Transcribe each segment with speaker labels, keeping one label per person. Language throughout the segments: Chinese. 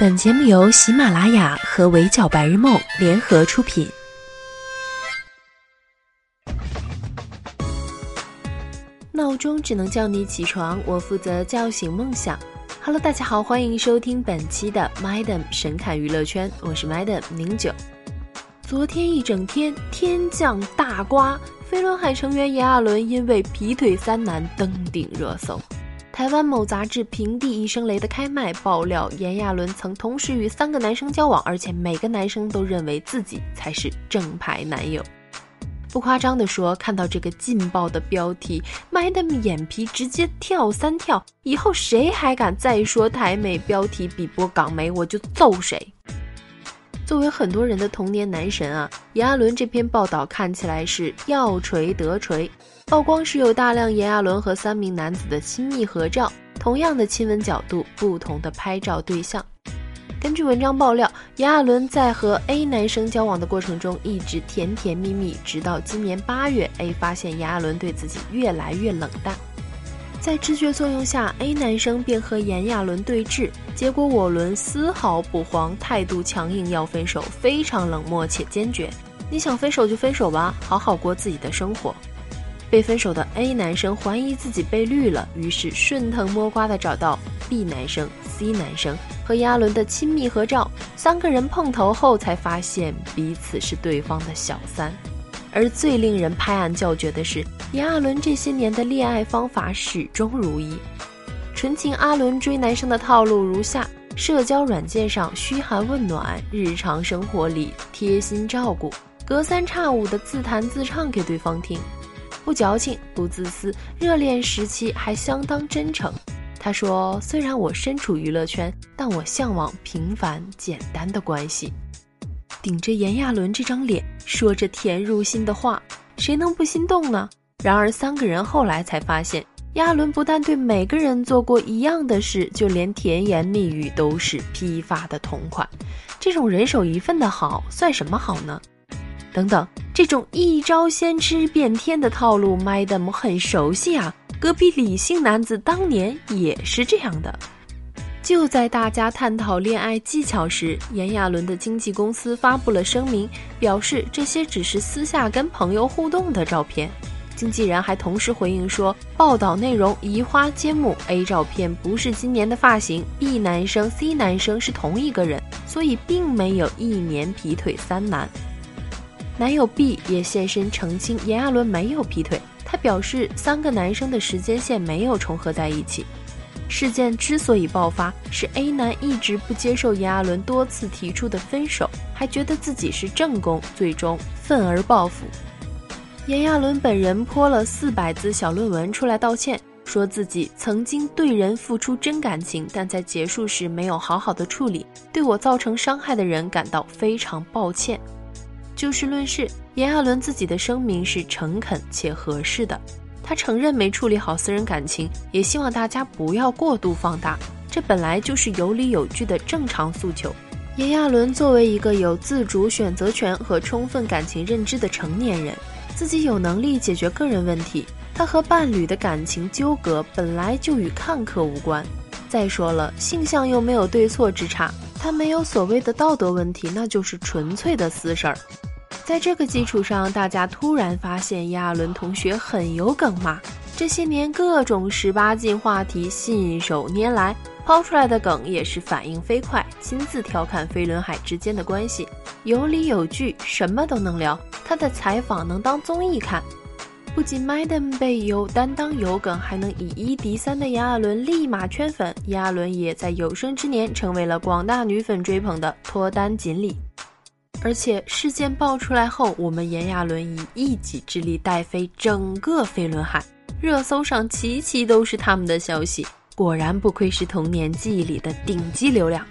Speaker 1: 本节目由喜马拉雅和围剿白日梦联合出品。闹钟只能叫你起床，我负责叫醒梦想。Hello，大家好，欢迎收听本期的 Madam 神侃娱乐圈，我是 Madam 宁九。昨天一整天天降大瓜，飞轮海成员炎亚纶因为劈腿三男登顶热搜。台湾某杂志平地一声雷的开麦爆料，炎亚纶曾同时与三个男生交往，而且每个男生都认为自己才是正牌男友。不夸张的说，看到这个劲爆的标题，麦的眼皮直接跳三跳。以后谁还敢再说台美标题比播港媒，我就揍谁。作为很多人的童年男神啊，炎亚纶这篇报道看起来是要锤得锤。曝光时有大量炎亚纶和三名男子的亲密合照，同样的亲吻角度，不同的拍照对象。根据文章爆料，炎亚纶在和 A 男生交往的过程中一直甜甜蜜蜜，直到今年八月，A 发现炎亚纶对自己越来越冷淡，在知觉作用下，A 男生便和炎亚纶对峙，结果我伦丝毫不慌，态度强硬，要分手，非常冷漠且坚决。你想分手就分手吧，好好过自己的生活。被分手的 A 男生怀疑自己被绿了，于是顺藤摸瓜的找到 B 男生、C 男生和亚伦的亲密合照。三个人碰头后，才发现彼此是对方的小三。而最令人拍案叫绝的是，亚伦这些年的恋爱方法始终如一。纯情阿伦追男生的套路如下：社交软件上嘘寒问暖，日常生活里贴心照顾，隔三差五的自弹自唱给对方听。不矫情，不自私，热恋时期还相当真诚。他说：“虽然我身处娱乐圈，但我向往平凡简单的关系。”顶着炎亚纶这张脸，说着甜入心的话，谁能不心动呢？然而三个人后来才发现，亚纶不但对每个人做过一样的事，就连甜言蜜语都是批发的同款。这种人手一份的好，算什么好呢？等等，这种一招先吃遍天的套路，Madam 很熟悉啊。隔壁李姓男子当年也是这样的。就在大家探讨恋爱技巧时，炎亚纶的经纪公司发布了声明，表示这些只是私下跟朋友互动的照片。经纪人还同时回应说，报道内容移花接木，A 照片不是今年的发型，B 男生、C 男生是同一个人，所以并没有一年劈腿三男。男友 B 也现身澄清，炎亚纶没有劈腿。他表示，三个男生的时间线没有重合在一起。事件之所以爆发，是 A 男一直不接受炎亚纶多次提出的分手，还觉得自己是正宫，最终愤而报复。炎亚纶本人泼了四百字小论文出来道歉，说自己曾经对人付出真感情，但在结束时没有好好的处理，对我造成伤害的人感到非常抱歉。就事论事，炎亚纶自己的声明是诚恳且合适的。他承认没处理好私人感情，也希望大家不要过度放大，这本来就是有理有据的正常诉求。炎亚纶作为一个有自主选择权和充分感情认知的成年人，自己有能力解决个人问题。他和伴侣的感情纠葛本来就与看客无关。再说了，性向又没有对错之差，他没有所谓的道德问题，那就是纯粹的私事儿。在这个基础上，大家突然发现亚伦同学很有梗嘛？这些年各种十八禁话题信手拈来，抛出来的梗也是反应飞快，亲自调侃飞轮海之间的关系，有理有据，什么都能聊。他的采访能当综艺看，不仅 Madam 被有担当有梗，还能以一敌三的亚伦立马圈粉，亚伦也在有生之年成为了广大女粉追捧的脱单锦鲤。而且事件爆出来后，我们炎亚纶以一己之力带飞整个飞轮海，热搜上期期都是他们的消息。果然不愧是童年记忆里的顶级流量。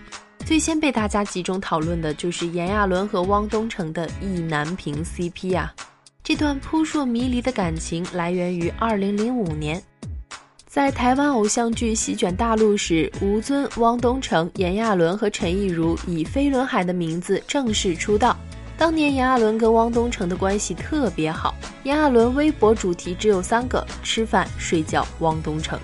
Speaker 1: 最先被大家集中讨论的就是炎亚纶和汪东城的意难平 CP 啊！这段扑朔迷离的感情来源于2005年。在台湾偶像剧席卷大陆时，吴尊、汪东城、炎亚纶和陈亦儒以飞轮海的名字正式出道。当年炎亚纶跟汪东城的关系特别好，炎亚纶微博主题只有三个：吃饭、睡觉、汪东城。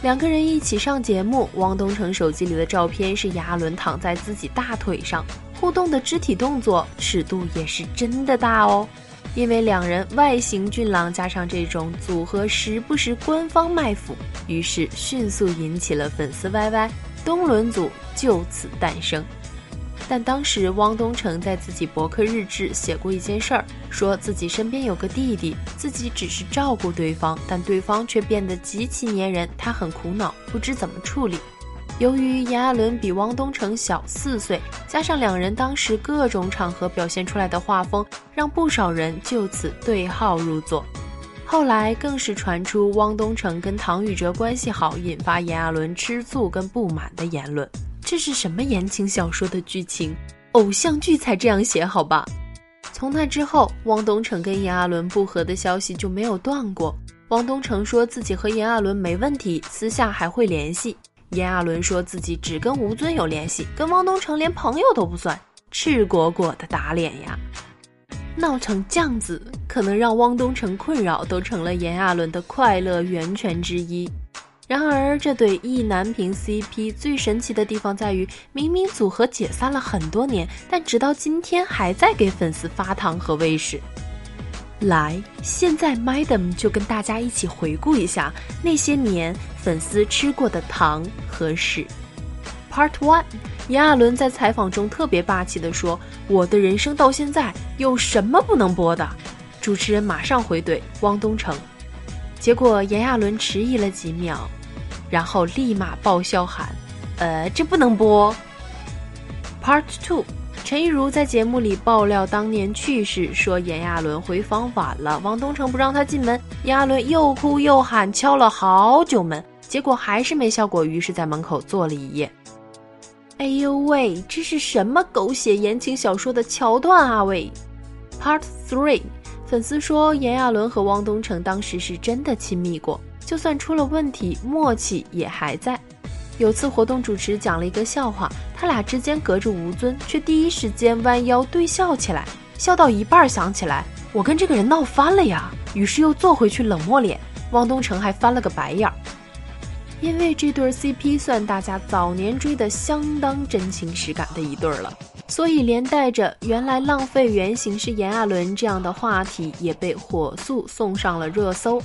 Speaker 1: 两个人一起上节目，汪东城手机里的照片是炎亚纶躺在自己大腿上，互动的肢体动作尺度也是真的大哦。因为两人外形俊朗，加上这种组合时不时官方卖腐，于是迅速引起了粉丝 YY，东伦组就此诞生。但当时汪东城在自己博客日志写过一件事儿，说自己身边有个弟弟，自己只是照顾对方，但对方却变得极其粘人，他很苦恼，不知怎么处理。由于炎亚纶比汪东城小四岁，加上两人当时各种场合表现出来的画风，让不少人就此对号入座。后来更是传出汪东城跟唐禹哲关系好，引发炎亚纶吃醋跟不满的言论。这是什么言情小说的剧情？偶像剧才这样写好吧？从那之后，汪东城跟炎亚纶不和的消息就没有断过。汪东城说自己和炎亚纶没问题，私下还会联系。炎亚纶说自己只跟吴尊有联系，跟汪东城连朋友都不算，赤果果的打脸呀！闹成这样子，可能让汪东城困扰，都成了炎亚纶的快乐源泉之一。然而，这对意难平 CP 最神奇的地方在于，明明组合解散了很多年，但直到今天还在给粉丝发糖和喂食。来，现在 Madam 就跟大家一起回顾一下那些年粉丝吃过的糖和屎。Part One，炎亚纶在采访中特别霸气地说：“我的人生到现在有什么不能播的？”主持人马上回怼汪东城。结果炎亚纶迟疑了几秒，然后立马爆笑喊：“呃，这不能播。”Part Two，陈亦儒在节目里爆料当年趣事，说炎亚纶回房晚了，汪东城不让他进门，炎亚纶又哭又喊，敲了好久门，结果还是没效果，于是在门口坐了一夜。哎呦喂，这是什么狗血言情小说的桥段啊喂！Part Three。粉丝说，炎亚纶和汪东城当时是真的亲密过，就算出了问题，默契也还在。有次活动主持讲了一个笑话，他俩之间隔着吴尊，却第一时间弯腰对笑起来，笑到一半想起来，我跟这个人闹翻了呀，于是又坐回去冷漠脸。汪东城还翻了个白眼儿，因为这对 CP 算大家早年追的相当真情实感的一对了。所以连带着原来浪费原型是炎亚纶这样的话题也被火速送上了热搜。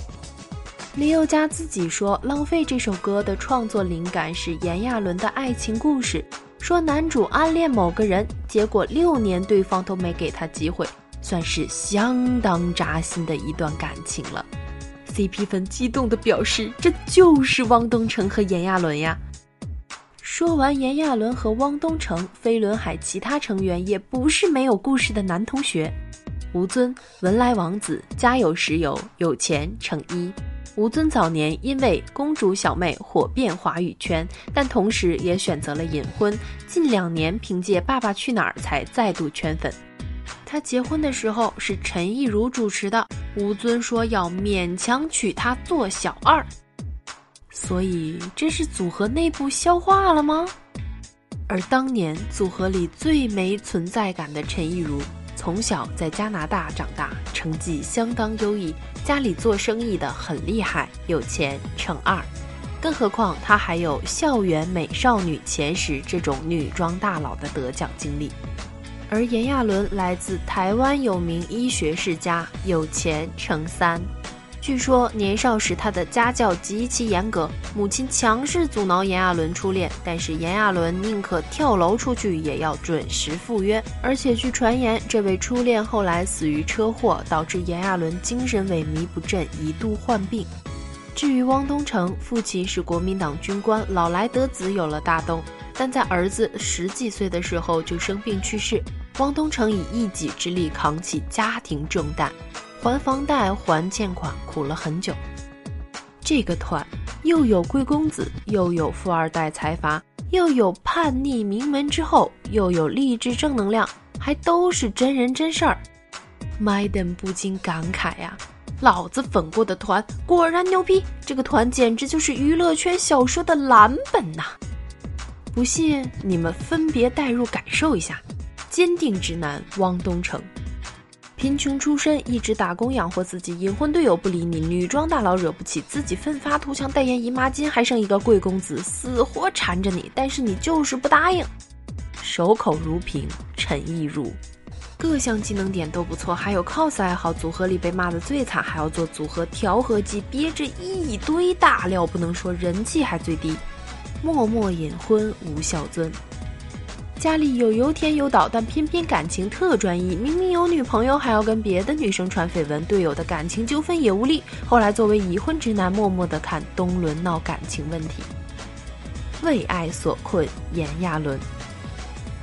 Speaker 1: 林宥嘉自己说，《浪费》这首歌的创作灵感是炎亚纶的爱情故事，说男主暗恋某个人，结果六年对方都没给他机会，算是相当扎心的一段感情了。CP 粉激动地表示，这就是汪东城和炎亚纶呀。说完炎亚纶和汪东城，飞轮海其他成员也不是没有故事的男同学。吴尊、文莱王子、家有石油、有钱成一。吴尊早年因为公主小妹火遍华语圈，但同时也选择了隐婚。近两年凭借《爸爸去哪儿》才再度圈粉。他结婚的时候是陈亦儒主持的，吴尊说要勉强娶她做小二。所以这是组合内部消化了吗？而当年组合里最没存在感的陈亦儒，从小在加拿大长大，成绩相当优异，家里做生意的很厉害，有钱乘二。更何况她还有校园美少女前十这种女装大佬的得奖经历。而炎亚纶来自台湾有名医学世家，有钱乘三。据说年少时他的家教极其严格，母亲强势阻挠炎亚纶初恋，但是炎亚纶宁可跳楼出去也要准时赴约。而且据传言，这位初恋后来死于车祸，导致炎亚纶精神萎靡不振，一度患病。至于汪东城，父亲是国民党军官，老来得子有了大东，但在儿子十几岁的时候就生病去世，汪东城以一己之力扛起家庭重担。还房贷、还欠款，苦了很久。这个团又有贵公子，又有富二代财阀，又有叛逆名门之后，又有励志正能量，还都是真人真事儿。Madam 不禁感慨呀：“老子粉过的团果然牛逼，这个团简直就是娱乐圈小说的蓝本呐！”不信你们分别代入感受一下，坚定直男汪东城。贫穷出身，一直打工养活自己，隐婚队友不理你，女装大佬惹不起，自己奋发图强代言姨妈巾，还剩一个贵公子死活缠着你，但是你就是不答应。守口如瓶，诚意如，各项技能点都不错，还有 cos 爱好，组合里被骂的最惨，还要做组合调和剂，憋着一堆大料，不能说人气还最低，默默隐婚无孝尊。家里有油田有岛，但偏偏感情特专一。明明有女朋友，还要跟别的女生传绯闻。队友的感情纠纷也无力。后来作为已婚直男，默默的看东伦闹感情问题。为爱所困，炎亚纶。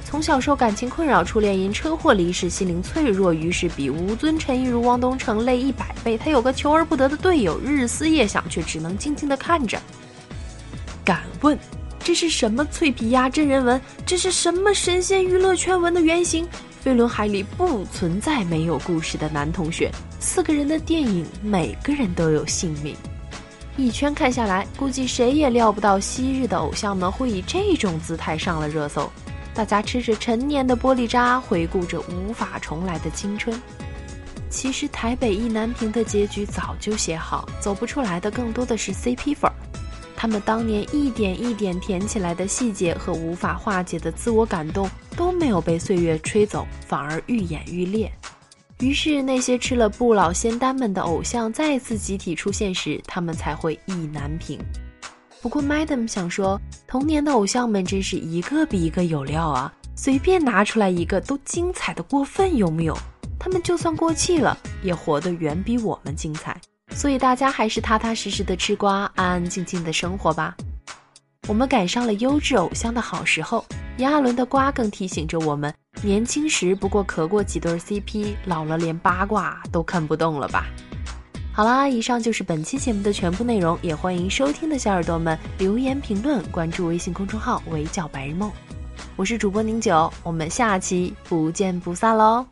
Speaker 1: 从小受感情困扰，初恋因车祸离世，心灵脆弱，于是比吴尊陈意如汪东城累一百倍。他有个求而不得的队友，日思夜想，却只能静静的看着。敢问？这是什么脆皮鸭真人文？这是什么神仙娱乐圈文的原型？飞轮海里不存在没有故事的男同学。四个人的电影，每个人都有姓名。一圈看下来，估计谁也料不到昔日的偶像们会以这种姿态上了热搜。大家吃着陈年的玻璃渣，回顾着无法重来的青春。其实台北意难平的结局早就写好，走不出来的更多的是 CP 粉儿。他们当年一点一点填起来的细节和无法化解的自我感动都没有被岁月吹走，反而愈演愈烈。于是那些吃了不老仙丹们的偶像再次集体出现时，他们才会意难平。不过，Madam 想说，童年的偶像们真是一个比一个有料啊！随便拿出来一个都精彩的过分，有木有？他们就算过气了，也活得远比我们精彩。所以大家还是踏踏实实的吃瓜，安安静静的生活吧。我们赶上了优质偶像的好时候，炎亚纶的瓜更提醒着我们：年轻时不过磕过几对 CP，老了连八卦都看不动了吧？好啦，以上就是本期节目的全部内容，也欢迎收听的小耳朵们留言评论，关注微信公众号“围剿白日梦”。我是主播宁九，我们下期不见不散喽！